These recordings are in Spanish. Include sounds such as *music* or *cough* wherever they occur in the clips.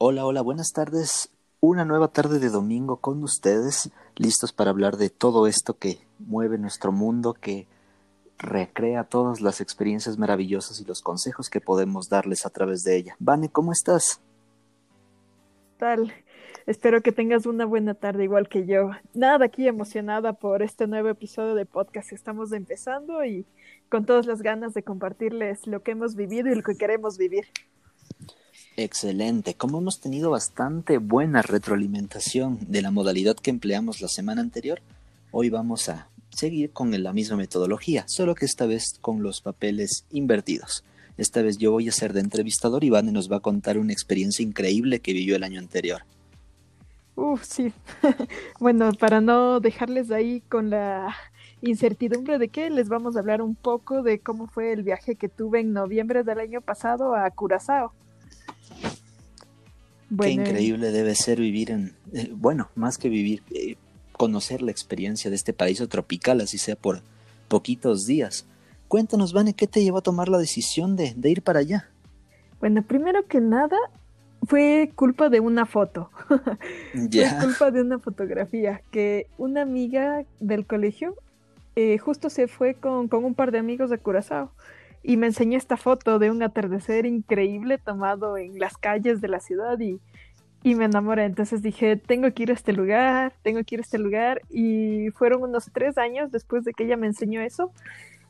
Hola, hola, buenas tardes. Una nueva tarde de domingo con ustedes, listos para hablar de todo esto que mueve nuestro mundo, que recrea todas las experiencias maravillosas y los consejos que podemos darles a través de ella. Vane, ¿cómo estás? Tal. Espero que tengas una buena tarde igual que yo. Nada, aquí emocionada por este nuevo episodio de podcast que estamos empezando y con todas las ganas de compartirles lo que hemos vivido y lo que queremos vivir. Excelente. Como hemos tenido bastante buena retroalimentación de la modalidad que empleamos la semana anterior, hoy vamos a seguir con la misma metodología, solo que esta vez con los papeles invertidos. Esta vez yo voy a ser de entrevistador y nos va a contar una experiencia increíble que vivió el año anterior. Uf, sí. *laughs* bueno, para no dejarles ahí con la incertidumbre de qué, les vamos a hablar un poco de cómo fue el viaje que tuve en noviembre del año pasado a Curazao. Qué increíble debe ser vivir en, eh, bueno, más que vivir, eh, conocer la experiencia de este paraíso tropical, así sea por poquitos días. Cuéntanos, Vane, ¿qué te llevó a tomar la decisión de, de ir para allá? Bueno, primero que nada, fue culpa de una foto. *laughs* fue culpa de una fotografía que una amiga del colegio eh, justo se fue con, con, un par de amigos de Curazao y me enseñó esta foto de un atardecer increíble tomado en las calles de la ciudad y, y me enamoré. Entonces dije, tengo que ir a este lugar, tengo que ir a este lugar y fueron unos tres años después de que ella me enseñó eso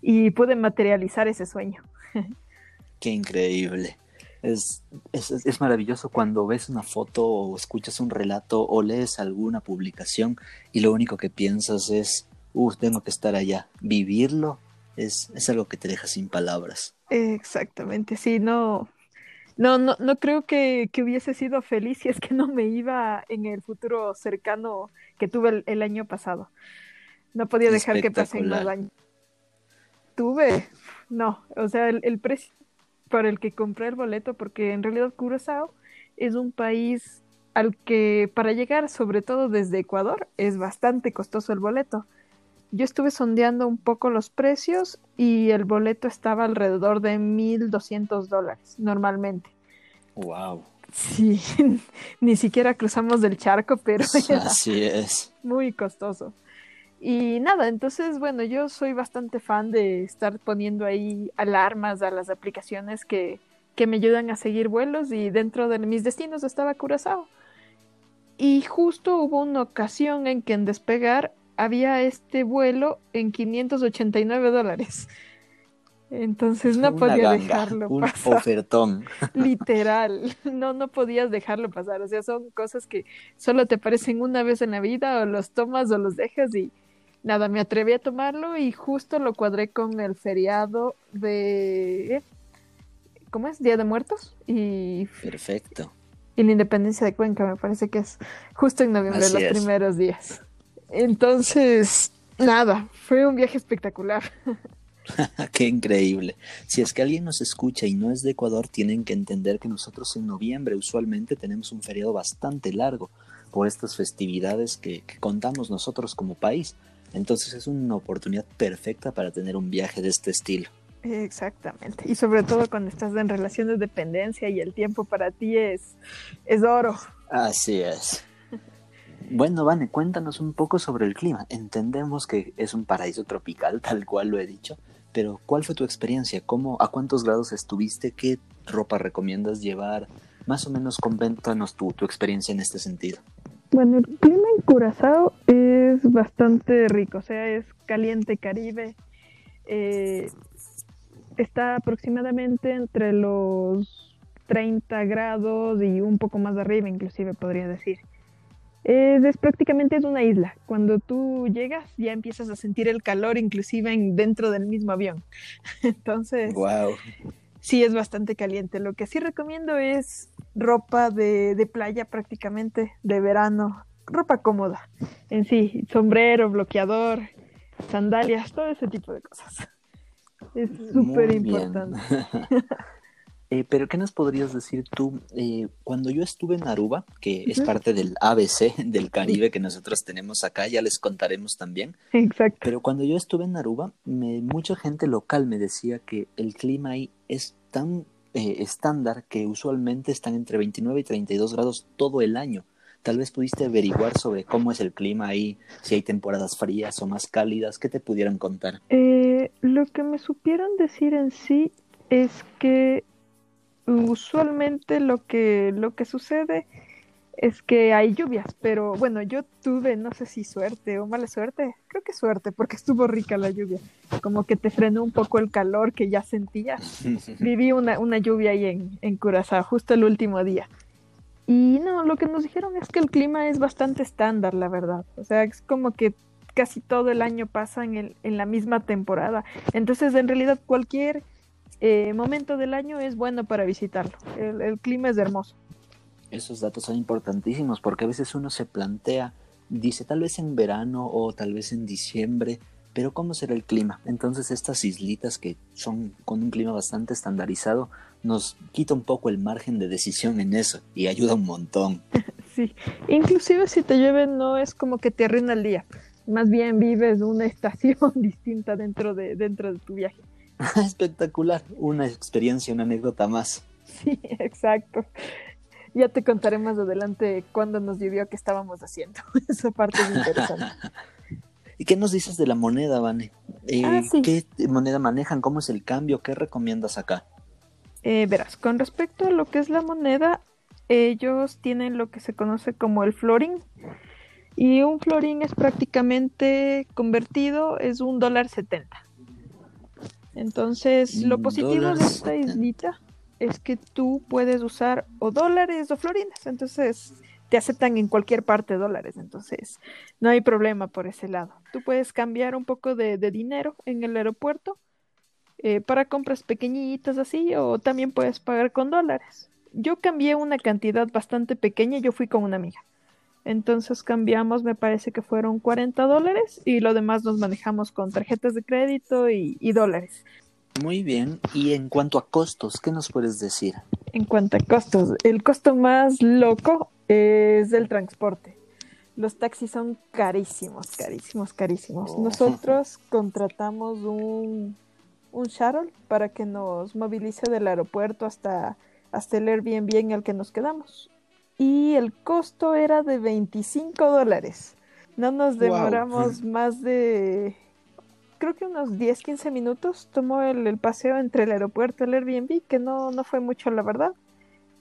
y pude materializar ese sueño. *laughs* Qué increíble. Es, es, es, maravilloso cuando ves una foto o escuchas un relato o lees alguna publicación y lo único que piensas es, uff, tengo que estar allá. Vivirlo es, es algo que te deja sin palabras. Exactamente, sí, no, no, no, no creo que, que, hubiese sido feliz si es que no me iba en el futuro cercano que tuve el, el año pasado. No podía dejar que pasen más años. Tuve, no, o sea, el, el precio por el que compré el boleto, porque en realidad Curazao es un país al que para llegar, sobre todo desde Ecuador, es bastante costoso el boleto yo estuve sondeando un poco los precios y el boleto estaba alrededor de 1.200 dólares normalmente. Wow. Sí, *laughs* ni siquiera cruzamos del charco, pero *laughs* así es. Muy costoso. Y nada, entonces, bueno, yo soy bastante fan de estar poniendo ahí alarmas a las aplicaciones que, que me ayudan a seguir vuelos y dentro de mis destinos estaba Curazao. Y justo hubo una ocasión en que en despegar había este vuelo en 589 dólares. Entonces no podía dejarlo un pasar. ofertón. *laughs* Literal, no, no podías dejarlo pasar. O sea, son cosas que solo te aparecen una vez en la vida, o los tomas o los dejas y nada, me atreví a tomarlo y justo lo cuadré con el feriado de ¿cómo es? Día de Muertos y Perfecto. Y la independencia de Cuenca, me parece que es justo en noviembre, los primeros días. Entonces, nada, fue un viaje espectacular. *laughs* Qué increíble. Si es que alguien nos escucha y no es de Ecuador, tienen que entender que nosotros en noviembre usualmente tenemos un feriado bastante largo por estas festividades que, que, contamos nosotros como país. Entonces es una oportunidad perfecta para tener un viaje de este estilo. Exactamente. Y sobre todo cuando estás en relación de dependencia y el tiempo para ti es, es oro. Así es. Bueno, Vane, cuéntanos un poco sobre el clima. Entendemos que es un paraíso tropical, *laughs* tal cual lo he dicho, pero ¿cuál fue tu experiencia? ¿Cómo, ¿A cuántos grados estuviste? ¿Qué ropa recomiendas llevar? Más o menos coméntanos tu, experiencia en este sentido. Bueno, el clima en Curazao es bastante rico, o sea, es caliente caribe. Eh, está aproximadamente entre los 30 grados y un poco más arriba, inclusive podría decir. Es, prácticamente es una isla. Cuando tú llegas ya empiezas a sentir el calor inclusive en, dentro del mismo avión. *laughs* Entonces, wow. sí es bastante caliente. Lo que sí recomiendo es ropa de, de playa prácticamente, de verano, ropa cómoda. En sí, sombrero, bloqueador, sandalias, todo ese tipo de cosas. Es súper importante. *laughs* Eh, pero, ¿qué nos podrías decir tú? Eh, cuando yo estuve en Aruba, que es parte del ABC *laughs* del Caribe que nosotros tenemos acá, ya les contaremos también. Exacto. Pero cuando yo estuve en Aruba, me, mucha gente local me decía que el clima ahí es tan eh, estándar que usualmente están entre 29 y 32 grados todo el año. Tal vez pudiste averiguar sobre cómo es el clima ahí, si hay temporadas frías o más cálidas, ¿qué te pudieran contar? Eh, lo que me supieron decir en sí es que usualmente lo que, lo que sucede es que hay lluvias, pero bueno, yo tuve, no sé si suerte o mala suerte, creo que suerte, porque estuvo rica la lluvia, como que te frenó un poco el calor que ya sentía. *laughs* Viví una, una lluvia ahí en, en Curazao, justo el último día. Y no, lo que nos dijeron es que el clima es bastante estándar, la verdad. O sea, es como que casi todo el año pasa en, el, en la misma temporada. Entonces, en realidad, cualquier eh, momento del año es bueno para visitarlo. El, el, clima es hermoso. Esos datos son importantísimos porque a veces uno se plantea, dice tal vez en verano o tal vez en diciembre, pero ¿cómo será el clima? Entonces estas islitas que son con un clima bastante estandarizado nos quita un poco el margen de decisión en eso y ayuda un montón. *laughs* Sí, inclusive si te llueve no es como que te arruina el día, más bien vives una *laughs* estación distinta dentro de, dentro de tu viaje. *laughs* Espectacular, una experiencia, una anécdota más. Sí, *laughs* exacto. Ya te contaré más adelante cuando nos llovió qué estábamos haciendo. *laughs* Esa parte es interesante. ¿Y qué nos dices de la moneda, Vane? Eh, ah, ¿Qué moneda manejan? ¿Cómo es el cambio? ¿Qué recomiendas acá? Eh, verás, con respecto a lo que es la moneda, ellos tienen lo que se conoce como el florín. Y un florín es prácticamente convertido, es un dólar setenta. Entonces, lo positivo de esta islita es que tú puedes usar o dólares o florines. Entonces, te aceptan en cualquier parte dólares, entonces no hay problema por ese lado. Tú puedes cambiar un poco de, dinero en el aeropuerto eh, para compras pequeñitas así o también puedes pagar con dólares. Yo cambié una cantidad bastante pequeña, yo fui con una amiga. Entonces cambiamos, me parece que fueron 40 dólares y lo demás nos manejamos con tarjetas de crédito y, y dólares. Muy bien. Y en cuanto a costos, ¿qué nos puedes decir? En cuanto a costos, el costo más loco es el transporte. Los taxis son carísimos, carísimos, carísimos. Oh. Nosotros contratamos un, un shuttle para que nos movilice del aeropuerto hasta, hasta el Airbnb en el que nos quedamos. Y el costo era de 25 dólares. No nos demoramos más de creo que unos 10, 15 minutos tomó el, paseo entre el aeropuerto y el Airbnb, que no, no fue mucho, la verdad,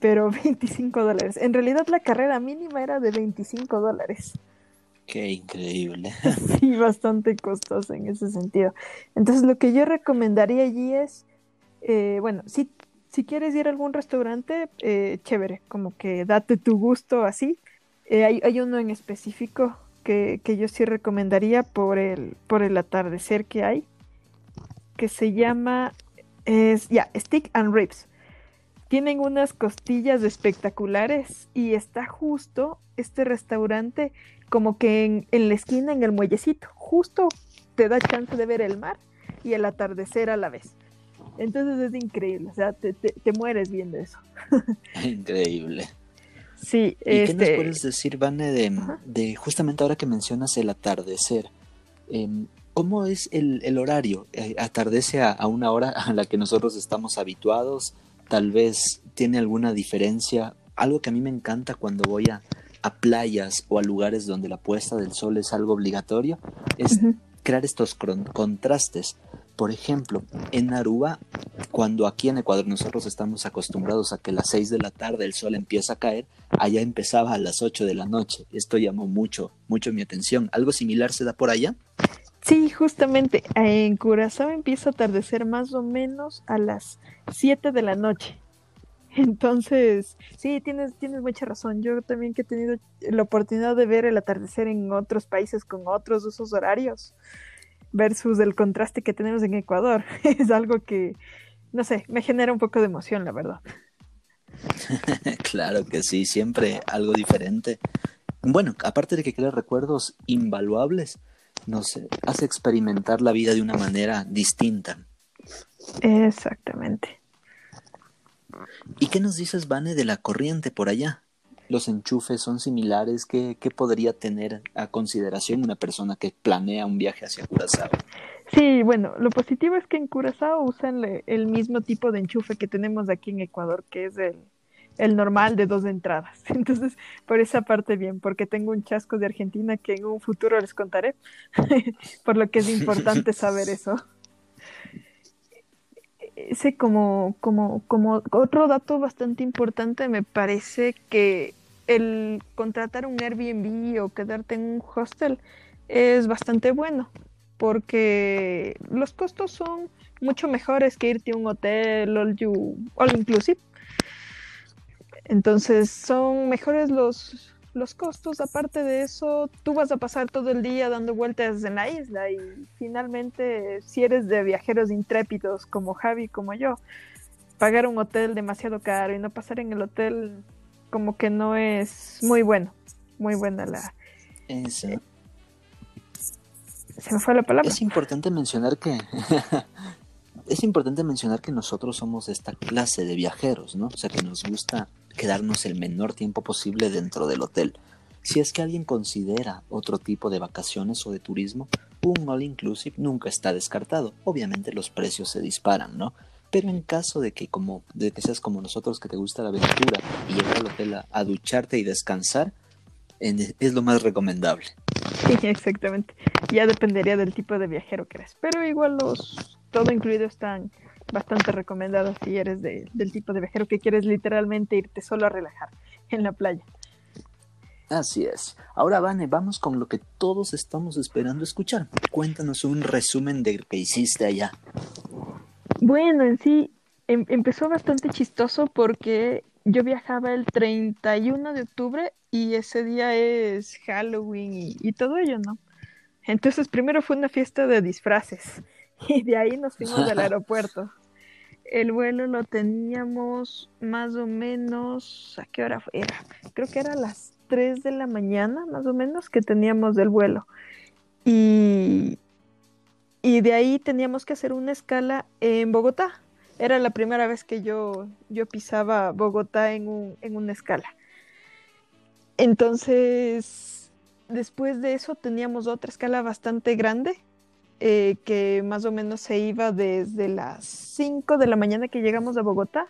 pero *laughs* 25 dólares. En realidad la carrera mínima era de 25 dólares. Qué increíble. *laughs* Sí, bastante costoso en ese sentido. Entonces lo que yo recomendaría allí es, eh, bueno, si, si quieres ir a algún restaurante, eh, chévere, como que date tu gusto así. Eh, hay, uno en específico que, yo sí recomendaría por el, por el atardecer que hay, que se llama, Stick and Ribs. Tienen unas costillas espectaculares y está justo este restaurante como que en, en la esquina, en el muellecito. Justo te da chance de ver el mar y el atardecer a la vez. Entonces es increíble, o sea, te, te, te mueres viendo eso. *laughs* Increíble. Sí, ¿Y qué nos este, puedes decir, Vane, de, justamente ahora que mencionas el atardecer? Em, ¿Cómo es el, horario? Eh, ¿Atardece a, una hora a la que nosotros estamos habituados? Tal vez tiene alguna diferencia. Algo que a mí me encanta cuando voy a, playas o a lugares donde la puesta del sol es algo obligatorio es crear estos contrastes. Por ejemplo, en Aruba, cuando aquí en Ecuador nosotros estamos acostumbrados a que a las 6 de la tarde el sol empieza a caer, allá empezaba a las 8 de la noche. Esto llamó mucho, mucho mi atención. ¿Algo similar se da por allá? Sí, justamente en Curazao empieza a atardecer más o menos a las 7 de la noche. *laughs* Entonces, sí, tienes, tienes mucha razón. Yo también he tenido la oportunidad de ver el atardecer en otros países con otros usos horarios versus el contraste que tenemos en Ecuador. *laughs* es algo que, no sé, me genera un poco de emoción, la verdad. *laughs* claro que sí, siempre algo diferente. Bueno, aparte de que crea recuerdos invaluables, nos hace experimentar la vida de una manera distinta. Exactamente. ¿Y qué nos dices, Vane, de la corriente por allá? Los enchufes son similares? ¿Qué, podría tener a consideración una persona que planea un viaje hacia Curazao? Sí, bueno, lo positivo es que en Curazao usan el mismo tipo de enchufe que tenemos aquí en Ecuador, que es el, el normal de dos entradas. *laughs* Entonces, por esa parte bien, porque tengo un chasco de Argentina que en un futuro les contaré, *laughs* por lo que es importante saber eso. Ese como, como, como otro dato bastante importante me parece que el contratar un Airbnb o quedarte en un hostel es bastante bueno, porque los costos son mucho mejores que irte a un hotel all, you, all inclusive entonces son mejores los, los costos. Aparte de eso, tú vas a pasar todo el día dando vueltas en la isla y finalmente, si eres de viajeros intrépidos como Javi, como yo, pagar un hotel demasiado caro y no pasar en el hotel como que no es muy bueno. Muy buena la... Eh, se me fue la palabra. Es importante mencionar que *laughs* es importante mencionar que nosotros somos esta clase de viajeros, ¿no? O sea, que nos gusta quedarnos el menor tiempo posible dentro del hotel. Si es que alguien considera otro tipo de vacaciones o de turismo, un all inclusive nunca está descartado. Obviamente los precios se disparan, ¿no? Pero en caso de que como de que seas como nosotros que te gusta la aventura y llegar al hotel a, ducharte y descansar, es lo más recomendable. Sí, exactamente. Ya dependería del tipo de viajero que eres. Pero igual los todo incluido están bastante recomendado si eres del tipo de viajero que quieres literalmente irte solo a relajar en la playa. Así es. Ahora, Vane, vamos con lo que todos estamos esperando escuchar. Cuéntanos un resumen de lo que hiciste allá. Bueno, en sí, em, empezó bastante chistoso porque yo viajaba el 31 de octubre y ese día es Halloween y, y todo ello, ¿no? Entonces, primero fue una fiesta de disfraces *laughs* y de ahí nos fuimos del *laughs* aeropuerto. El vuelo lo teníamos más o menos, ¿a qué hora era? Creo que era a las 3 de la mañana, más o menos, que teníamos del vuelo. Y, y de ahí teníamos que hacer una escala en Bogotá. Era la primera vez que yo, yo pisaba Bogotá en, un, en una escala. Entonces, después de eso teníamos otra escala bastante grande eh, que más o menos se iba desde las 5 de la mañana que llegamos a Bogotá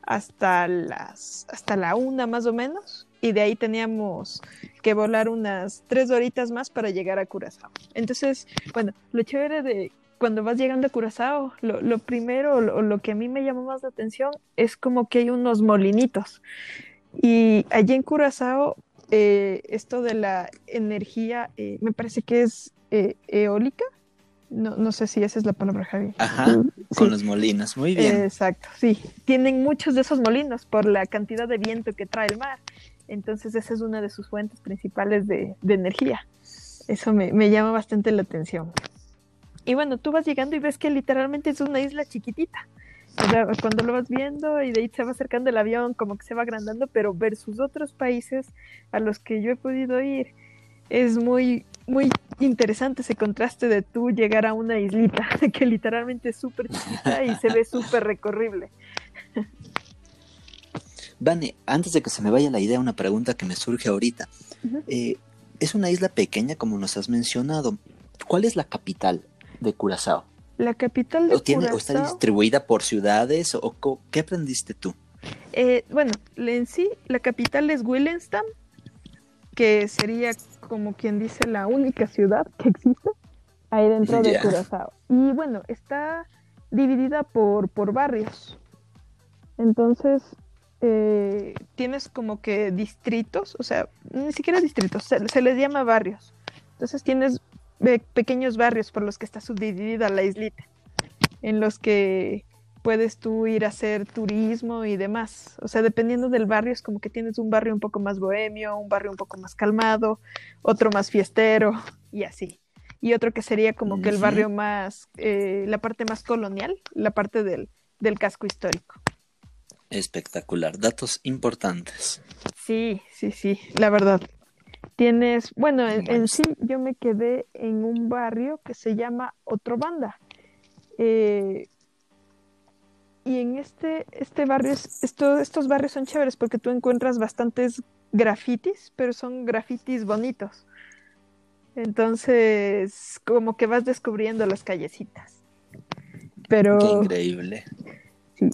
hasta las hasta la una más o menos y de ahí teníamos que volar unas tres horitas más para llegar a Curazao. Entonces, bueno, lo chévere de cuando vas llegando a Curazao, lo, lo primero, lo, lo, que a mí me llamó más la atención es como que hay unos molinitos. Y allí en Curazao, eh, esto de la energía, eh, me parece que es eólica, no, no sé si esa es la palabra, Javi. Ajá, con los molinos, muy bien. Exacto, sí. Tienen muchos de esos molinos por la cantidad de viento que trae el mar. Entonces esa es una de sus fuentes principales de, energía. Eso me, llama bastante la atención. Y bueno, tú vas llegando y ves que literalmente es una isla chiquitita. O sea, cuando lo vas viendo y de ahí se va acercando el avión, como que se va agrandando, pero versus otros países a los que yo he podido ir, es muy, muy interesante ese contraste de tú llegar a una islita *laughs* que literalmente es súper chiquita y se ve *laughs* súper recorrible. Vane, antes de que se me vaya la idea, una pregunta que me surge ahorita. Eh, es una isla pequeña, como nos has mencionado. ¿Cuál es la capital de Curazao? La capital de Curazao. ¿O está distribuida por ciudades? ¿O qué aprendiste tú? Eh, bueno, en sí, la capital es Willemstad, que sería como quien dice la única ciudad que existe ahí dentro de Curazao. Y bueno, está dividida por, por barrios. Entonces, eh, tienes como que distritos, o sea, ni siquiera distritos, se, les llama barrios. Entonces tienes pequeños barrios por los que está subdividida la islita, en los que puedes tú ir a hacer turismo y demás. O sea, dependiendo del barrio, es como que tienes un barrio un poco más bohemio, un barrio un poco más calmado, otro más fiestero y así. Y otro que sería como que el barrio más, eh, la parte más colonial, la parte del, del casco histórico. Espectacular, datos importantes. Sí, sí, sí, la verdad. Tienes, bueno, en, en, sí yo me quedé en un barrio que se llama Otro Banda. Eh, y en este, este barrio, esto, estos barrios son chéveres porque tú encuentras bastantes grafitis, pero son grafitis bonitos. Entonces, como que vas descubriendo las callecitas. Pero... Qué increíble.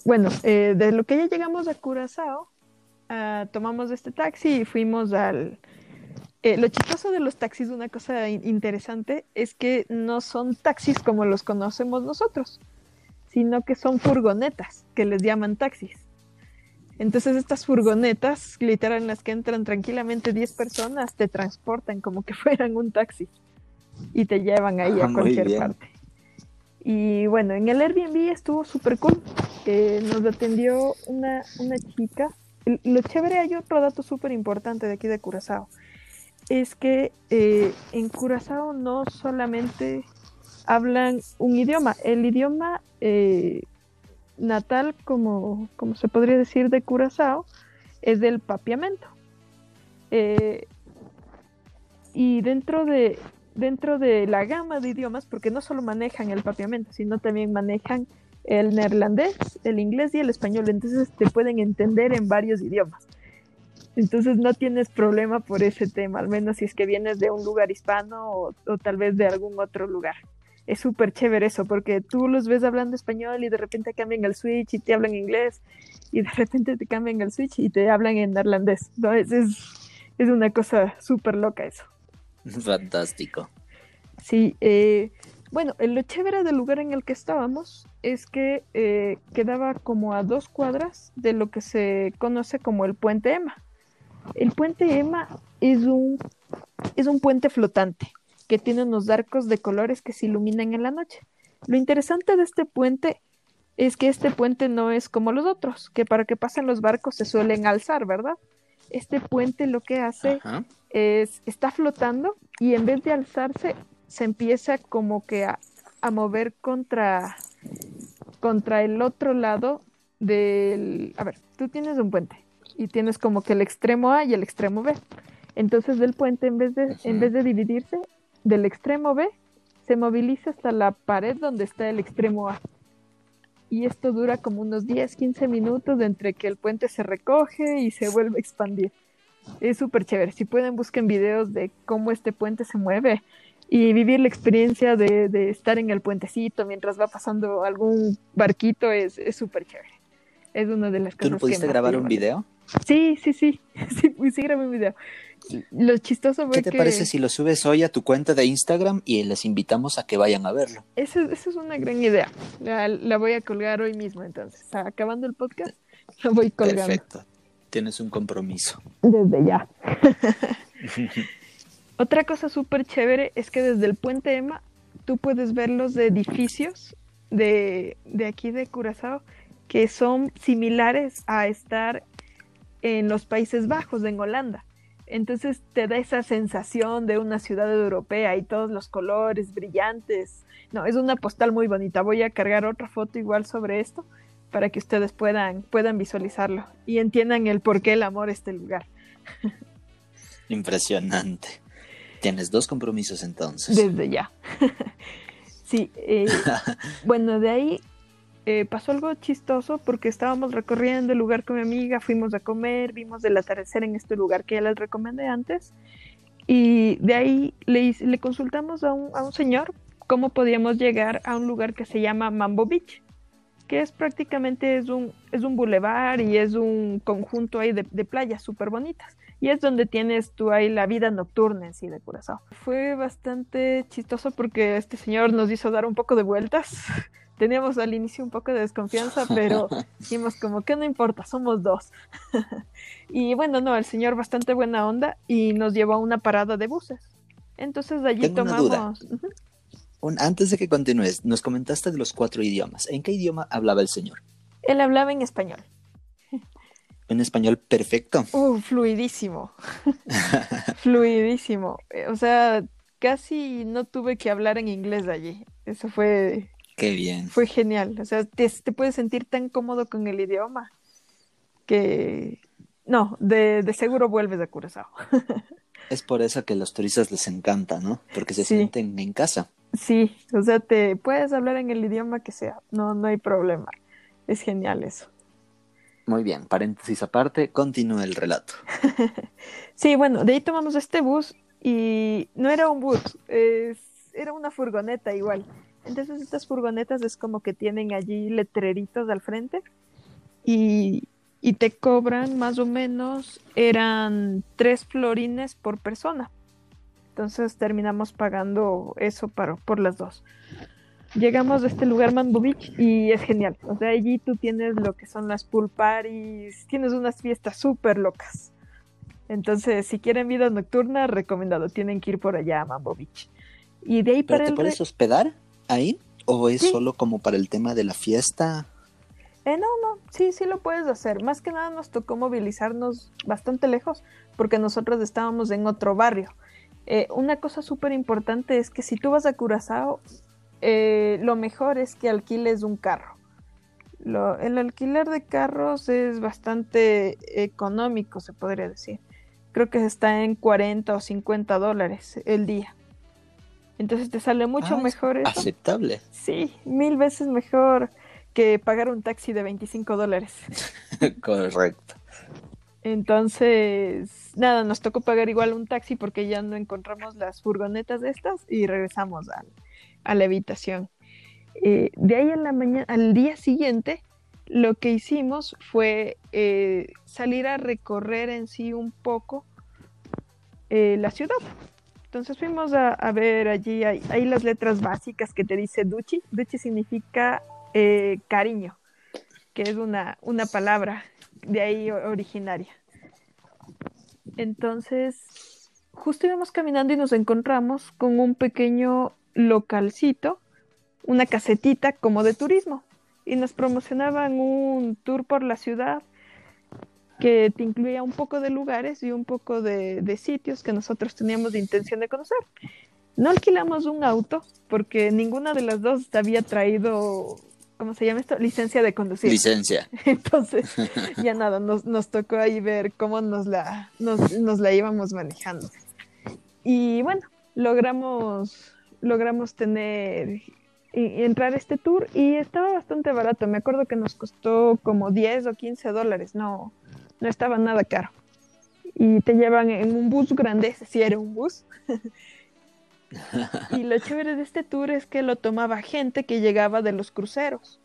Bueno, eh, de lo que ya llegamos a Curazao, uh, tomamos este taxi y fuimos al... Eh, lo chistoso de los taxis, una cosa interesante, es que no son taxis como los conocemos nosotros, sino que son furgonetas, que les llaman taxis. Entonces estas furgonetas, literal en las que entran tranquilamente 10 personas, te transportan como que *laughs* fueran un taxi y te llevan ahí a ah, cualquier parte. Y bueno, en el Airbnb estuvo súper cool, que nos atendió una, una chica. Lo chévere, hay otro dato súper importante de aquí de Curazao, es que eh, en Curazao no solamente hablan un idioma, el idioma eh, natal, como, como, se podría decir, de Curazao, es del papiamento. Eh, y dentro de, dentro de la gama de idiomas, porque no solo manejan el papiamento, sino también manejan el neerlandés, el inglés y el español, entonces te pueden entender en varios idiomas. Entonces no tienes problema por ese tema, al menos si es que vienes de un lugar hispano o, o tal vez de algún otro lugar es súper chévere eso, porque tú los ves hablando español y de repente cambian el switch y te hablan inglés, y de repente te cambian el switch y te hablan en neerlandés. ¿no? Es, es, una cosa súper loca eso. *laughs* Fantástico. Sí, eh, bueno, lo chévere del lugar en el que estábamos es que eh, quedaba como a dos cuadras de lo que se conoce como el puente Ema. El puente Ema es un, es un puente flotante que tiene unos arcos de colores que se iluminan en la noche. Lo interesante de este puente es que este puente no es como los otros, que para que pasen los barcos se suelen alzar, ¿verdad? Este puente lo que hace es, está flotando y en vez de alzarse, se empieza como que a, a mover contra, contra el otro lado del... A ver, tú tienes un puente y tienes como que el extremo A y el extremo B. Entonces del puente, en vez de, en vez de dividirse, del extremo B se moviliza hasta la pared donde está el extremo A. Y esto dura como unos 10, 15 minutos entre que el puente se recoge y se vuelve a expandir. Es súper chévere. Si pueden, busquen videos de cómo este puente se mueve y vivir la experiencia de, estar en el puentecito mientras va pasando algún barquito es súper chévere. Es una de las cosas. ¿Tú no pudiste grabar un video? Sí, sí, *laughs* sí. Sí, sí grabé un video. Lo chistoso fue ¿Qué te parece si lo subes hoy a tu cuenta de Instagram y les invitamos a que vayan a verlo? Esa, es una gran idea. La, voy a colgar hoy mismo, entonces. Acabando el podcast, *laughs* la voy colgando. Perfecto. Tienes un compromiso. Desde ya. *laughs* *laughs* Otra cosa súper chévere es que desde el puente Emma tú puedes ver los edificios de, de aquí de Curazao que son similares a estar en los Países Bajos, en Holanda. Entonces te da esa sensación de una ciudad europea y todos los colores brillantes. No, es una postal muy bonita. Voy a cargar otra foto igual sobre esto para que ustedes puedan, puedan visualizarlo y entiendan el por qué el amor este lugar. *laughs* Impresionante. Tienes dos compromisos entonces. Desde ya. *laughs* sí. Eh, *laughs* bueno, de ahí eh, pasó algo chistoso porque estábamos recorriendo el lugar con mi amiga, fuimos a comer, vimos el atardecer en este lugar que ya les recomendé antes. Y de ahí le, le consultamos a un, a un, señor cómo podíamos llegar a un lugar que se llama Mambo Beach, que es prácticamente es un, es un bulevar y es un conjunto ahí de, de playas súper bonitas. Y es donde tienes tú ahí la vida nocturna en sí de Curazao. Fue bastante chistoso porque este señor nos hizo dar un poco de vueltas teníamos al inicio un poco de desconfianza, pero *laughs* dijimos como que no importa, somos dos. *laughs* y bueno, no, el señor bastante buena onda y nos llevó a una parada de buses. Entonces de allí tomamos... antes de que continúes, nos comentaste de los cuatro idiomas. ¿En qué idioma hablaba el señor? Él hablaba en español. Un español perfecto. Uh, fluidísimo. *laughs* fluidísimo. O sea, casi no tuve que hablar en inglés allí. Eso fue Qué bien. Fue genial. O sea, te, puedes sentir tan cómodo con el idioma que no, de, seguro vuelves a Curazao. *laughs* es por eso que a los turistas les encanta, ¿no? Porque se sienten en casa. Sí, o sea, te puedes hablar en el idioma que sea, no, no hay problema. Es genial eso. Muy bien, paréntesis aparte, continúa el relato. *laughs* sí, bueno, de ahí tomamos este bus y no era un bus, era una furgoneta igual. Entonces estas furgonetas es como que tienen allí letreritos al frente y, y te cobran más o menos, eran tres florines por persona. Entonces terminamos pagando eso para, por las dos. Llegamos a este lugar Mambo Beach y es genial. O sea, allí tú tienes lo que son las pool parties, tienes unas fiestas súper locas. Entonces, si quieren vida nocturna, recomendado. Tienen que ir por allá a Mambo Beach. Y de ahí ¿Pero te puedes hospedar ahí? ¿O es solo como para el tema de la fiesta? Eh, no, no, sí, sí lo puedes hacer. Más que nada nos tocó movilizarnos bastante lejos porque nosotros estábamos en otro barrio. Eh, una cosa súper importante es que si tú vas a Curazao, eh, lo mejor es que alquiles un carro. el alquiler de carros es bastante económico, se podría decir. Creo que está en 40 o 50 dólares el día. Entonces te sale mucho ah, mejor. Eso. Aceptable. Sí, mil veces mejor que pagar un taxi de 25 dólares. *laughs* Correcto. Entonces, nada, nos tocó pagar igual un taxi porque ya no encontramos las furgonetas de estas y regresamos a, la habitación. Eh, de ahí en la mañana, al día siguiente, lo que hicimos fue eh, salir a recorrer en sí un poco eh, la ciudad. Entonces fuimos a, ver allí, hay, las letras básicas que te dice Duchi. Duchi significa eh, cariño, que es una, una palabra de ahí originaria. Entonces, justo íbamos caminando y nos encontramos con un pequeño localcito, una casetita como de turismo, y nos promocionaban un tour por la ciudad que te incluía un poco de lugares y un poco de, de sitios que nosotros teníamos de intención de conocer. No alquilamos un auto porque ninguna de las dos había traído ¿cómo se llama esto? Licencia de conducir. Licencia. *laughs* Entonces, ya nada, nos, nos tocó ahí ver cómo nos la, nos, nos, la íbamos manejando. Y bueno, logramos, logramos tener, y, entrar a este tour y estaba bastante barato. Me acuerdo que nos costó como 10 o 15 dólares, no, no estaba nada caro. Y te llevan en un bus grande, si era un bus. *laughs* y lo chévere de este tour es que lo tomaba gente que llegaba de los cruceros.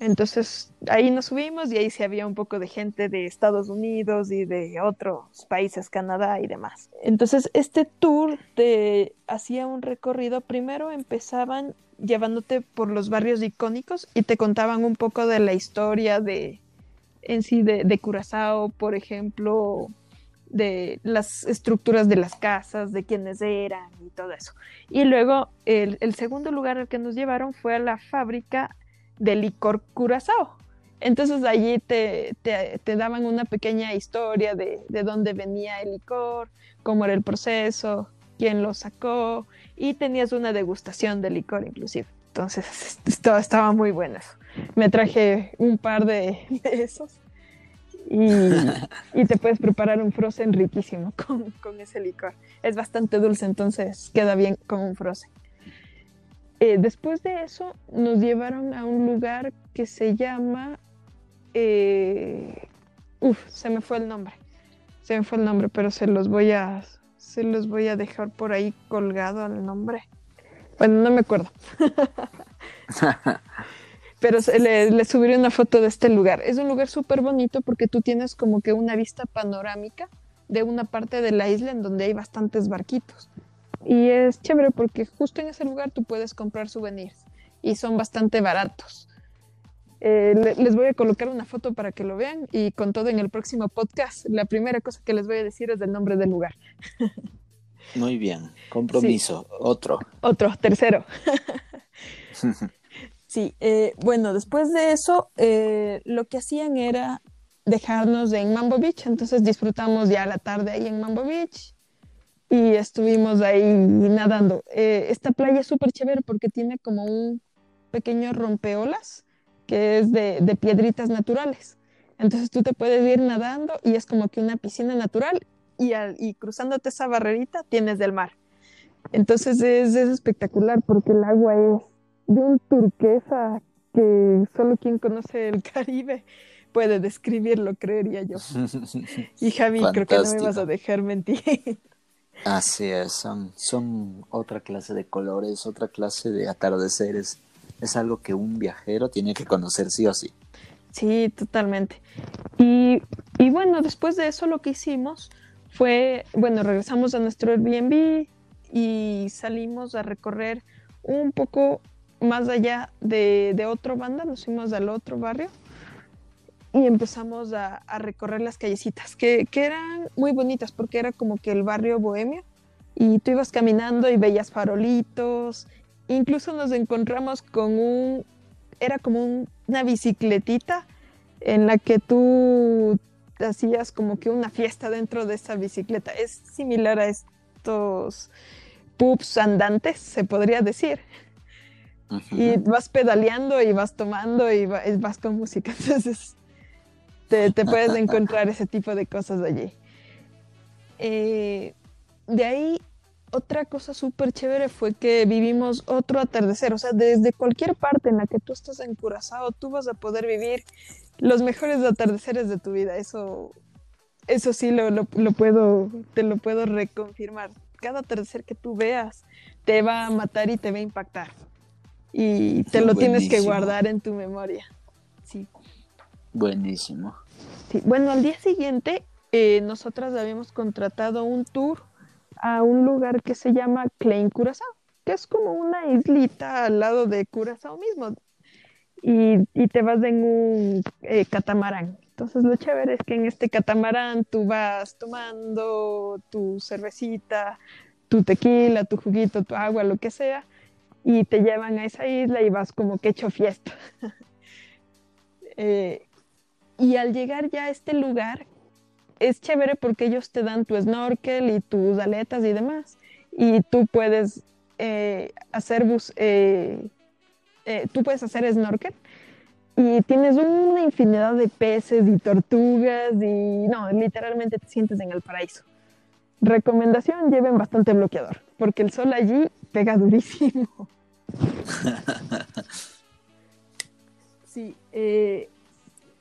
Entonces ahí nos subimos y ahí sí había un poco de gente de Estados Unidos y de otros países, Canadá y demás. Entonces este tour te hacía un recorrido. Primero empezaban llevándote por los barrios icónicos y te contaban un poco de la historia de en sí de, Curazao, por ejemplo, de las estructuras de las casas, de quiénes eran y todo eso. Y luego el, segundo lugar al que nos llevaron fue a la fábrica de licor Curazao. Entonces allí te, te, daban una pequeña historia de, de, dónde venía el licor, cómo era el proceso, quién lo sacó y tenías una degustación de licor inclusive. Entonces esto, estaba muy bueno eso. Me traje un par de, de esos y, *laughs* te puedes preparar un frozen riquísimo con, ese licor. Es bastante dulce, entonces queda bien con un frozen. Eh, después de eso nos llevaron a un lugar que se llama... Eh, uf, se me fue el nombre. Se me fue el nombre, pero se los voy a, se los voy a dejar por ahí colgado al nombre. Bueno, no me acuerdo. *laughs* pero le, le, subiré una foto de este lugar. Es un lugar súper bonito porque tú tienes como que una vista panorámica de una parte de la isla en donde hay bastantes barquitos. Y es chévere porque justo en ese lugar tú puedes comprar souvenirs y son bastante baratos. Eh, les voy a colocar una foto para que lo vean y con todo en el próximo podcast. La primera cosa que les voy a decir es el nombre del lugar. Muy bien, compromiso. Otro. Otro, tercero. *laughs* Sí, eh, bueno, después de eso, eh, lo que hacían era dejarnos en Mambo Beach, entonces disfrutamos ya la tarde ahí en Mambo Beach y estuvimos ahí nadando. Eh, esta playa es súper chévere porque tiene como un pequeño rompeolas que es de, piedritas naturales. Entonces tú te puedes ir nadando y es como que una piscina natural y, cruzándote esa barrerita tienes del mar. Entonces es, es espectacular porque el agua es de un turquesa que solo quien conoce el *laughs* Caribe puede describirlo, creería yo. *laughs* Y Javi, creo que no me vas a dejar mentir. Así es, son, son otra clase de colores, otra clase de atardeceres. Es algo que un viajero tiene que conocer sí o sí. Sí, totalmente. Y, y bueno, después de eso lo que hicimos fue, bueno, regresamos a nuestro Airbnb y salimos a recorrer un poco más allá de, de otro banda, nos fuimos al otro barrio y empezamos a, recorrer las callecitas, que, eran muy bonitas porque era como que el barrio bohemio y tú ibas caminando y veías farolitos, incluso nos encontramos con un, era como una bicicletita en la que tú hacías como que una fiesta dentro de esa bicicleta. Es similar a estos pubs andantes, se podría decir. Y vas pedaleando y vas tomando y vas con música. *laughs* Entonces, te, puedes encontrar ese tipo de cosas allí. Eh, de ahí, otra cosa súper chévere fue que vivimos otro atardecer. O sea, desde cualquier parte en la que tú estás en Curazao, tú vas a poder vivir los mejores atardeceres de tu vida. Eso, eso sí lo, lo, puedo, te lo puedo reconfirmar. Cada atardecer que tú veas te va a matar y te va a impactar. Y te lo tienes que guardar en tu memoria. Sí. Buenísimo. Sí, bueno, al día siguiente eh, nosotras habíamos contratado un tour a un lugar que se llama Klein Curazao, que es como una islita al lado de Curazao mismo. Y, te vas en un eh, catamarán. Entonces lo chévere es que en este catamarán tú vas tomando tu cervecita, tu tequila, tu juguito, tu agua, lo que sea, y te llevan a esa isla y vas como que hecho fiesta. *laughs* eh, y al llegar ya a este lugar, es chévere porque ellos te dan tu snorkel y tus aletas y demás. Y tú puedes eh, hacer bus, eh, tú puedes hacer snorkel y tienes una infinidad de peces y tortugas y no, literalmente te sientes en el paraíso. Recomendación, lleven bastante bloqueador, porque el sol allí pega durísimo. *laughs* sí, eh,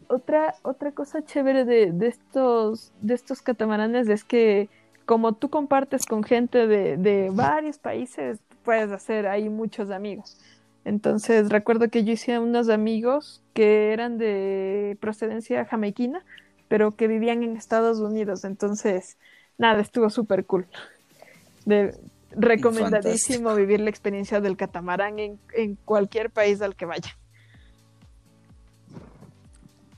otra, otra cosa chévere de, estos, de estos catamaranes es que como tú compartes con gente de, varios países, puedes hacer ahí muchos amigos. Entonces recuerdo que yo hice unos amigos que eran de procedencia jamaiquina, pero que vivían en Estados Unidos. Entonces, nada, estuvo súper cool. De, recomendadísimo vivir la experiencia del catamarán en, en cualquier país al que vaya.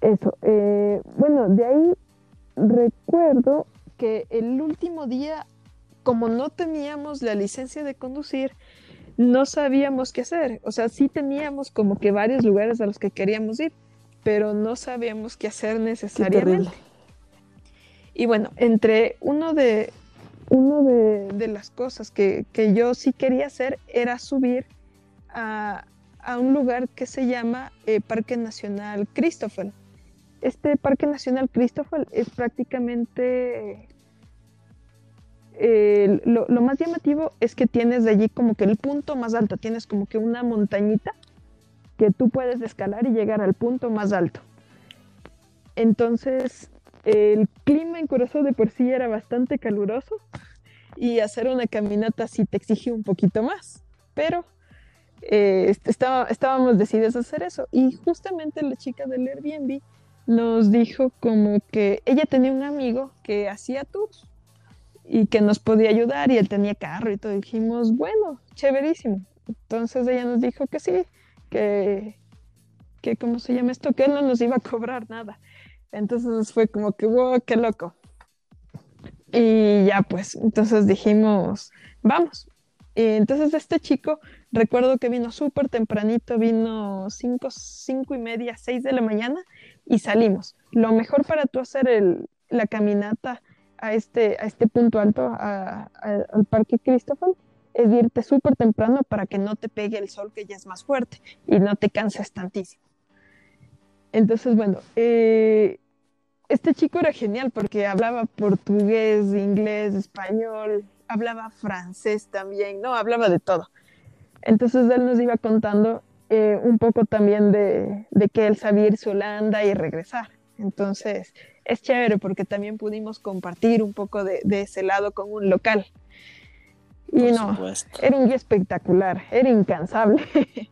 Eso, eh, bueno, de ahí recuerdo que el último día, como no teníamos la licencia de conducir, no sabíamos qué hacer. O sea, sí teníamos como que varios lugares a los que queríamos ir, pero no sabíamos qué hacer necesariamente. Y bueno, entre uno de, uno de, las cosas que, yo sí quería hacer era subir a, un lugar que se llama eh, Parque Nacional Christopher este Parque Nacional Christopher es prácticamente... Eh, lo, más llamativo es que tienes de allí como que el punto más alto, tienes como que una montañita que tú puedes escalar y llegar al punto más alto. Entonces, el clima en Curazao de por sí era bastante caluroso y hacer una caminata sí te exige un poquito más, pero eh, estábamos decididos a hacer eso. Y justamente la chica del Airbnb nos dijo como que ella tenía un amigo que hacía tours y que nos podía ayudar y él tenía carro y todo. Dijimos, bueno, chéverísimo. Entonces ella nos dijo que sí, que, que ¿cómo se llama esto? Que él no nos iba a cobrar nada. Entonces fue como que, wow, qué loco. Y ya pues, entonces dijimos, vamos. Y entonces este chico, recuerdo que vino súper tempranito, vino cinco, cinco y media, seis de la mañana y salimos. Lo mejor para tú hacer el, la caminata a este, a este punto alto, al Parque Cristóbal, es irte súper temprano para que no te pegue el sol que ya es más fuerte y no te canses tantísimo. Entonces, bueno, eh, este chico era genial porque hablaba portugués, inglés, español, hablaba francés también, no, hablaba de todo. Entonces él nos iba contando eh, un poco también de, que él sabía irse a Holanda y regresar. Entonces, es chévere porque también pudimos compartir un poco de, ese lado con un local. Y no, era un día espectacular, era incansable. *laughs*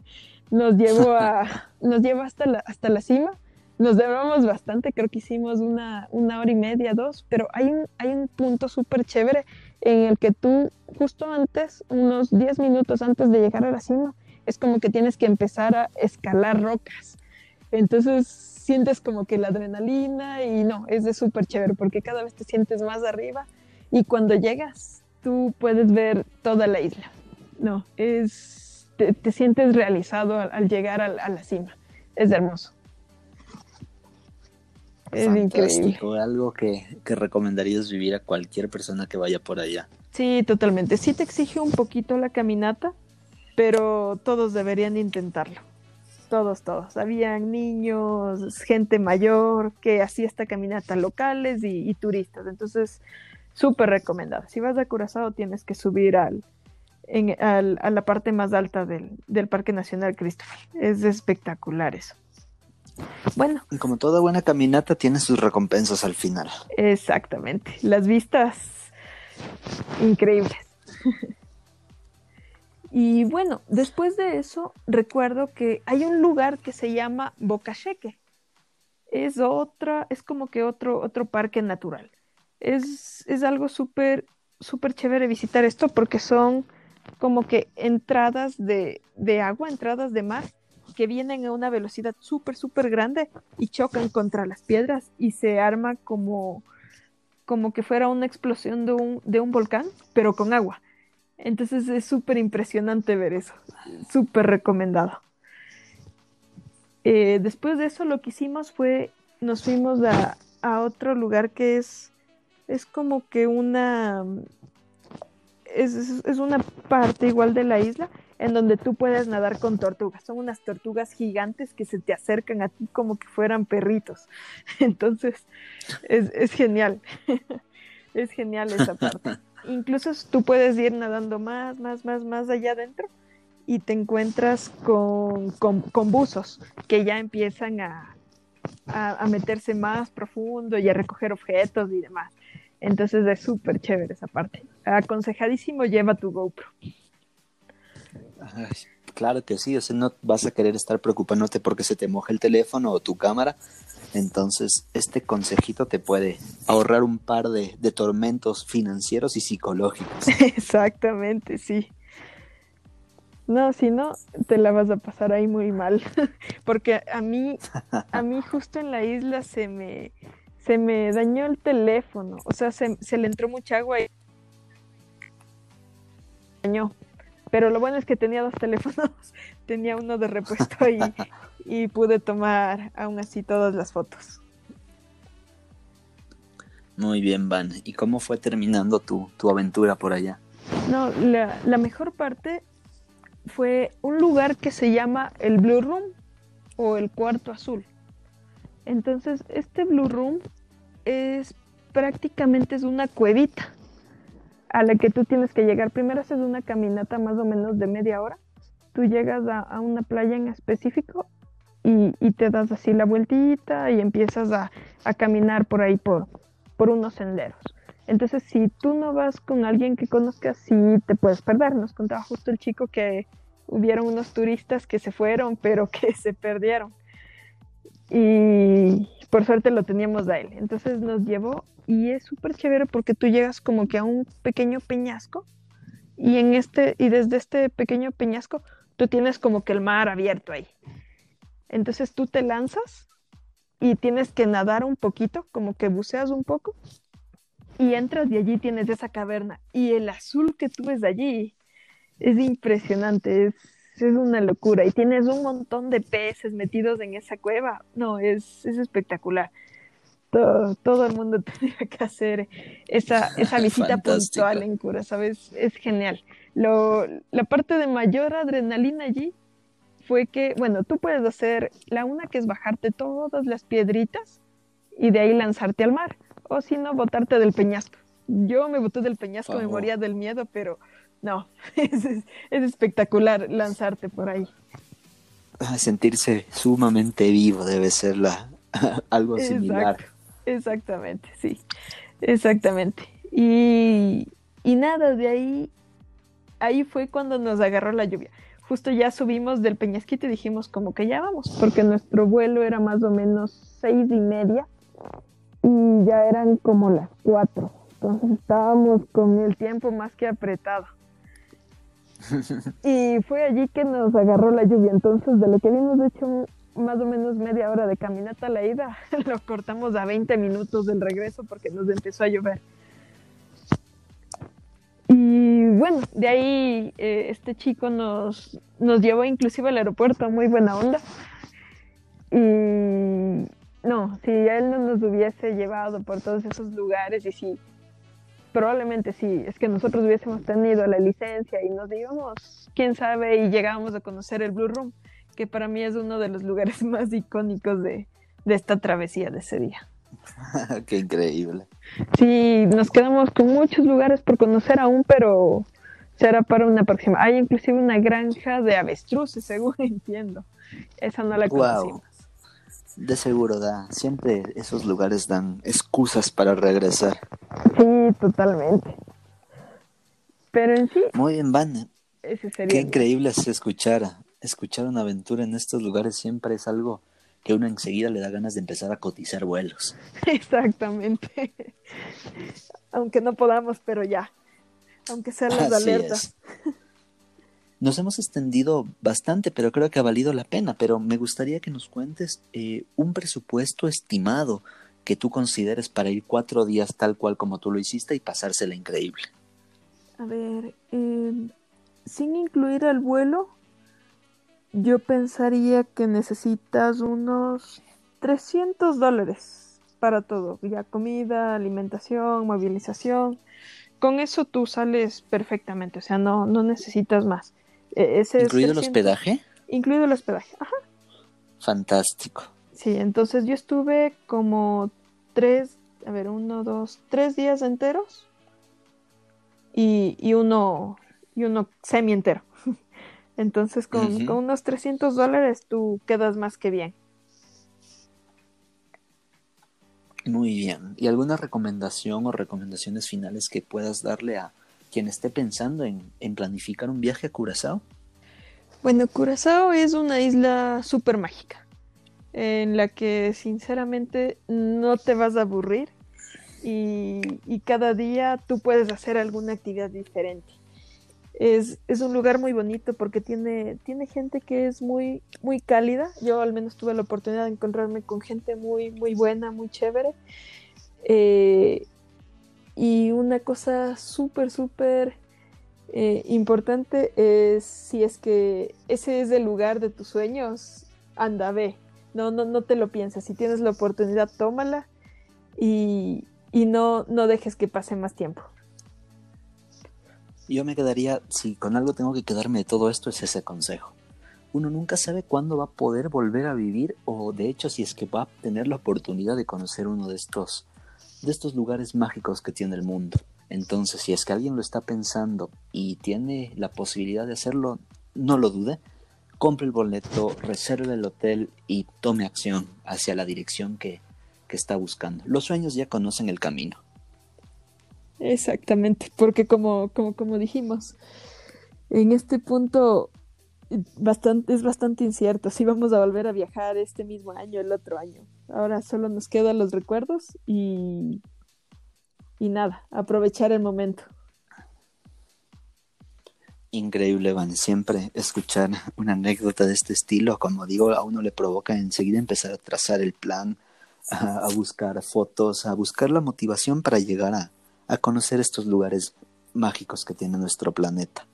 nos llevó a, *laughs* nos llevó hasta la, hasta la cima. Nos demoramos bastante, creo que hicimos una, una hora y media, dos, pero hay un, hay un punto súper chévere en el que tú, justo antes, unos 10 minutos antes de llegar a la cima, es como que tienes que empezar a escalar rocas. Entonces sientes como que la adrenalina y no, es de súper chévere porque cada vez te sientes más arriba y cuando llegas tú puedes ver toda la isla. No, es, te, sientes realizado al, llegar a, la cima. Es hermoso. Es increíble. Algo que, que recomendarías vivir a cualquier persona que vaya por allá. Sí, totalmente. Sí te exige un poquito la caminata, pero todos deberían intentarlo. Todos, todos. Habían niños, gente mayor que hacía esta caminata locales y, turistas. Entonces, súper recomendado. Si vas a Curazao tienes que subir al, a la parte más alta del, del Parque Nacional Christopher. Es espectacular eso. Bueno. Y como toda buena caminata tiene sus recompensas al final. Exactamente. Las vistas increíbles. *laughs* y bueno, después de eso, recuerdo que hay un lugar que se llama Bocacheque. Es otra, es como que otro, otro parque natural. Es, es algo súper, súper chévere visitar esto porque son como que entradas de, de agua, entradas de mar que vienen a una velocidad súper, súper grande y chocan contra las piedras y se arma como, como que fuera una explosión de un, de un volcán, pero con agua. Entonces es súper impresionante ver eso, súper recomendado. Eh, después de eso lo que hicimos fue, nos fuimos a, a otro lugar que es, es como que una, es, es, una parte igual de la isla en donde tú puedes nadar con tortugas. Son unas tortugas gigantes que se te acercan a ti como que fueran perritos. *laughs* Entonces, es, genial. *laughs* es genial esa parte. *laughs* Incluso tú puedes ir nadando más, más, más, más allá adentro y te encuentras con, con, buzos que ya empiezan a, a, meterse más profundo y a recoger objetos y demás. Entonces es súper chévere esa parte. Aconsejadísimo, lleva tu GoPro claro que sí, o sea, no vas a querer estar preocupándote porque se te moja el teléfono o tu cámara. Entonces, este consejito te puede ahorrar un par de, tormentos financieros y psicológicos. *laughs* Exactamente, sí. No, si no, te la vas a pasar ahí muy mal. *laughs* Porque a mí, a mí justo en la isla se me, se me dañó el teléfono. O sea, se, se le entró mucha agua y dañó. Pero lo bueno es que tenía dos *laughs* teléfonos, tenía uno de repuesto y, pude tomar aún así todas las fotos. Muy bien, Van. ¿Y cómo fue terminando tu, tu aventura por allá? No, la, la, mejor parte fue un lugar que se llama el Blue Room o el Cuarto Azul. Entonces, este Blue Room es prácticamente es una cuevita a la que tú tienes que llegar. Primero haces una caminata más o menos de media hora. Tú llegas a, una playa en específico y, te das así la vueltita y empiezas a, caminar por ahí por, por unos senderos. Entonces, si tú no vas con alguien que conozcas, sí te puedes perder. Nos contaba justo el chico que hubieron unos turistas que se fueron, pero que *laughs* se perdieron. Y por suerte lo teníamos a él. Entonces nos llevó y es súper chévere porque tú llegas como que a un pequeño peñasco y en este y desde este pequeño peñasco tú tienes como que el mar abierto ahí. Entonces tú te lanzas y tienes que nadar un poquito, como que buceas un poco y entras y allí tienes esa caverna y el azul que tú ves allí es impresionante, es, es una locura y tienes un montón de peces metidos en esa cueva, no, es, es espectacular todo, el mundo *laughs* tenía que hacer esa, esa *laughs* visita puntual en cura, ¿sabes? Es genial. Lo, la parte de mayor adrenalina allí fue que, bueno, tú puedes hacer la una que es bajarte todas las piedritas y de ahí lanzarte al mar, o si no, botarte del peñasco. Yo me boté del peñasco, me moría del miedo, pero no, *laughs* es, es, espectacular lanzarte por ahí. Sentirse sumamente vivo debe ser la, *laughs* algo similar. Exactamente, sí, exactamente. Y, y nada, de ahí ahí fue cuando nos agarró la lluvia. Justo ya subimos del Peñasquito y dijimos como que ya vamos, porque nuestro vuelo era más o menos seis y media y ya eran como las cuatro. Entonces estábamos con el tiempo más que apretado. Y fue allí que nos agarró la lluvia. Entonces, de lo que habíamos hecho más o menos media hora de caminata a la ida, *laughs* lo cortamos a 20 minutos del regreso porque nos empezó a llover. Y bueno, de ahí eh, este chico nos, nos llevó inclusive al aeropuerto, muy buena onda. Y no, si él no nos hubiese llevado por todos esos lugares y si probablemente sí, es que nosotros hubiésemos tenido la licencia y nos íbamos, quién sabe, y llegábamos a conocer el Blue Room, que para mí es uno de los lugares *laughs* más icónicos de, de esta travesía de ese día. *laughs* Qué increíble. Sí, nos quedamos con muchos lugares por conocer aún, pero será para una próxima. Hay inclusive una granja de avestruces, *laughs* según entiendo. Esa no la conocimos. De seguro da. Siempre esos lugares dan excusas para regresar. Sí, totalmente. Pero en sí. Muy bien, Van. Qué increíble es escuchar, escuchar una aventura en estos lugares. Siempre es algo que uno enseguida le da ganas de empezar a cotizar vuelos. *laughs* Exactamente. Aunque no podamos, pero ya. Aunque sean las alertas. *laughs* Nos hemos extendido bastante, pero creo que ha valido la pena. Pero me gustaría que nos cuentes eh, un presupuesto estimado que tú consideres para ir cuatro días tal cual como tú lo hiciste y pasársela increíble. A ver, em, sin incluir el vuelo, yo pensaría que necesitas unos 300 dólares para todo, ya comida, alimentación, movilización. Con eso tú sales perfectamente, o sea, no, no necesitas más. E, ¿Incluido el hospedaje? Incluido el hospedaje, ajá. Fantástico. Sí, entonces yo estuve como tres, a ver, uno, dos, tres días enteros y, y uno, y uno semi entero. *laughs* Entonces con, con unos 300 dólares tú quedas más que bien. Muy bien. ¿Y alguna recomendación o recomendaciones finales que puedas darle a quien esté pensando en, planificar un viaje a Curazao? Bueno, Curazao es una isla súper mágica, en la que sinceramente no te vas a aburrir y, cada día tú puedes hacer alguna actividad diferente. Es, un lugar muy bonito porque tiene, tiene gente que es muy, muy cálida. Yo al menos tuve la oportunidad de encontrarme con gente muy, muy buena, muy chévere. Eh, y una cosa súper, súper eh, importante es si es que ese es el lugar de tus sueños, anda, ve. No, no, no te lo pienses. Si tienes la oportunidad, tómala y, y no, no dejes que pase más tiempo. Yo me quedaría, si con algo tengo que quedarme de todo esto, es ese consejo. Uno nunca sabe cuándo va a poder volver a vivir o de hecho si es que va a tener la oportunidad de conocer uno de estos de estos lugares mágicos que tiene el mundo. Entonces, si es que alguien lo está pensando y tiene la posibilidad de hacerlo, no lo dude, compre el boleto, reserve el hotel y tome acción hacia la dirección que, que está buscando. Los sueños ya conocen el camino. Exactamente, porque como, como, como dijimos, en este punto bastante, es bastante incierto si vamos a volver a viajar este mismo año, el otro año. Ahora solo nos quedan los recuerdos y, y nada, aprovechar el momento. Increíble, Van. Siempre escuchar una anécdota de este estilo, como digo, a uno le provoca enseguida empezar a trazar el plan, a, buscar fotos, a buscar la motivación para llegar a, a conocer estos lugares mágicos que tiene nuestro planeta.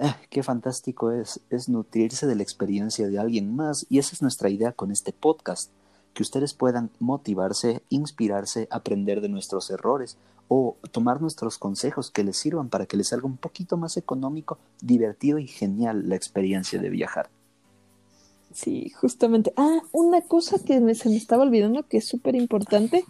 Eh, qué fantástico es, es nutrirse de la experiencia de alguien más y esa es nuestra idea con este podcast, que ustedes puedan motivarse, inspirarse, aprender de nuestros errores o tomar nuestros consejos que les sirvan para que les salga un poquito más económico, divertido y genial la experiencia de viajar. Sí, justamente. Ah, una cosa que se me estaba olvidando que es súper importante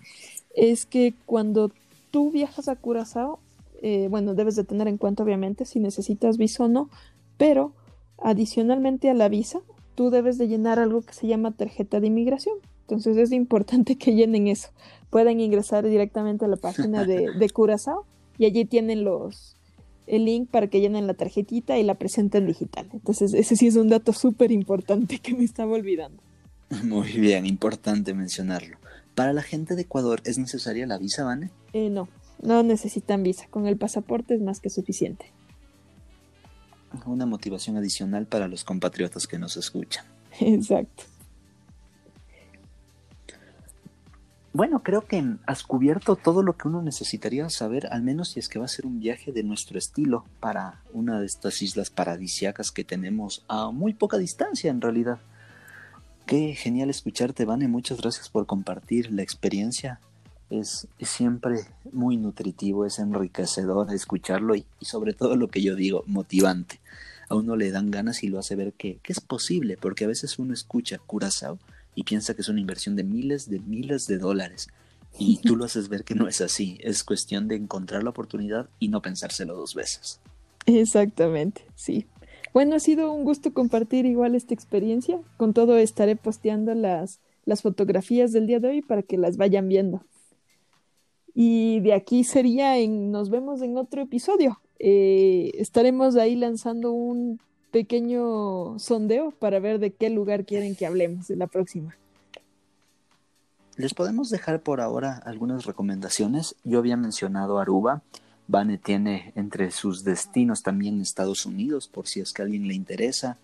es que cuando tú viajas a Curazao, eh, bueno, debes de tener en cuenta obviamente si necesitas visa o no, pero adicionalmente a la visa, tú debes de llenar algo que se llama tarjeta de inmigración. Entonces es importante que llenen eso. Pueden ingresar directamente a la página de, *laughs* de Curazao y allí tienen los, el link para que llenen la tarjetita y la presenten digital. Entonces, ese sí es un dato súper importante que me estaba olvidando. Muy bien, importante mencionarlo. ¿Para la gente de Ecuador es necesaria la visa, Vane? Eh, no, no necesitan visa. Con el pasaporte es más que suficiente. Una motivación adicional para los compatriotas que nos escuchan. *laughs* Exacto. Bueno, creo que has cubierto todo lo que uno necesitaría saber, al menos si es que va a ser un viaje de nuestro estilo para una de estas islas paradisiacas que tenemos a muy poca distancia en realidad. Qué genial escucharte, Vane. Muchas gracias por compartir la experiencia. Es, siempre muy nutritivo, es enriquecedor escucharlo y, sobre todo lo que yo digo, motivante. A uno le dan ganas y lo hace ver que, que es posible, porque a veces uno escucha Curazao y piensa que es una inversión de miles de miles de dólares. Y *laughs* tú lo haces ver que no es así. Es cuestión de encontrar la oportunidad y no pensárselo dos veces. Exactamente, sí. Bueno, ha sido un gusto compartir igual esta experiencia. Con todo estaré posteando las, las fotografías del día de hoy para que las vayan viendo. Y de aquí sería en, nos vemos en otro episodio. Eh, estaremos ahí lanzando un pequeño sondeo para ver de qué lugar quieren que hablemos de la próxima. Les podemos dejar por ahora algunas recomendaciones. Yo había mencionado Aruba. Vane tiene entre sus destinos también Estados Unidos, por si es que a alguien le interesa.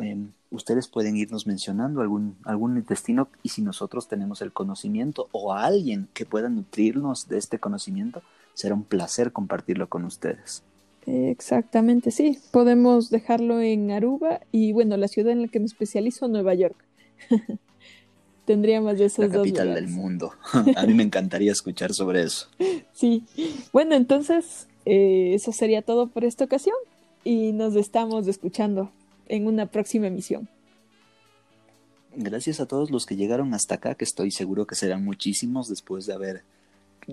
Em, ustedes pueden irnos mencionando algún, algún destino y si nosotros tenemos el conocimiento o alguien que pueda nutrirnos de este conocimiento, será un placer compartirlo con ustedes. Exactamente, sí. Podemos dejarlo en Aruba y bueno, la ciudad en la que me especializo, Nueva York. *laughs* Tendría más de esos la capital del mundo. *laughs* A mí me encantaría escuchar sobre eso. *laughs* Sí. Bueno, entonces eh, eso sería todo por esta ocasión y nos estamos escuchando en una próxima emisión. Gracias a todos los que llegaron hasta acá, que estoy seguro que serán muchísimos después de haber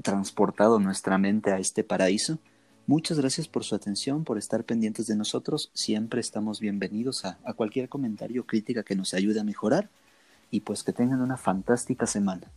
transportado nuestra mente a este paraíso. Muchas gracias por su atención, por estar pendientes de nosotros. Siempre estamos bienvenidos a, cualquier comentario o crítica que nos ayude a mejorar y pues que tengan una fantástica semana.